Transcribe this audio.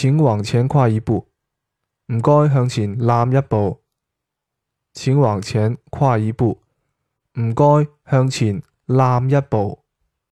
请往前跨一步。唔该向前揽一步。请往前跨一步。唔该向前揽一步。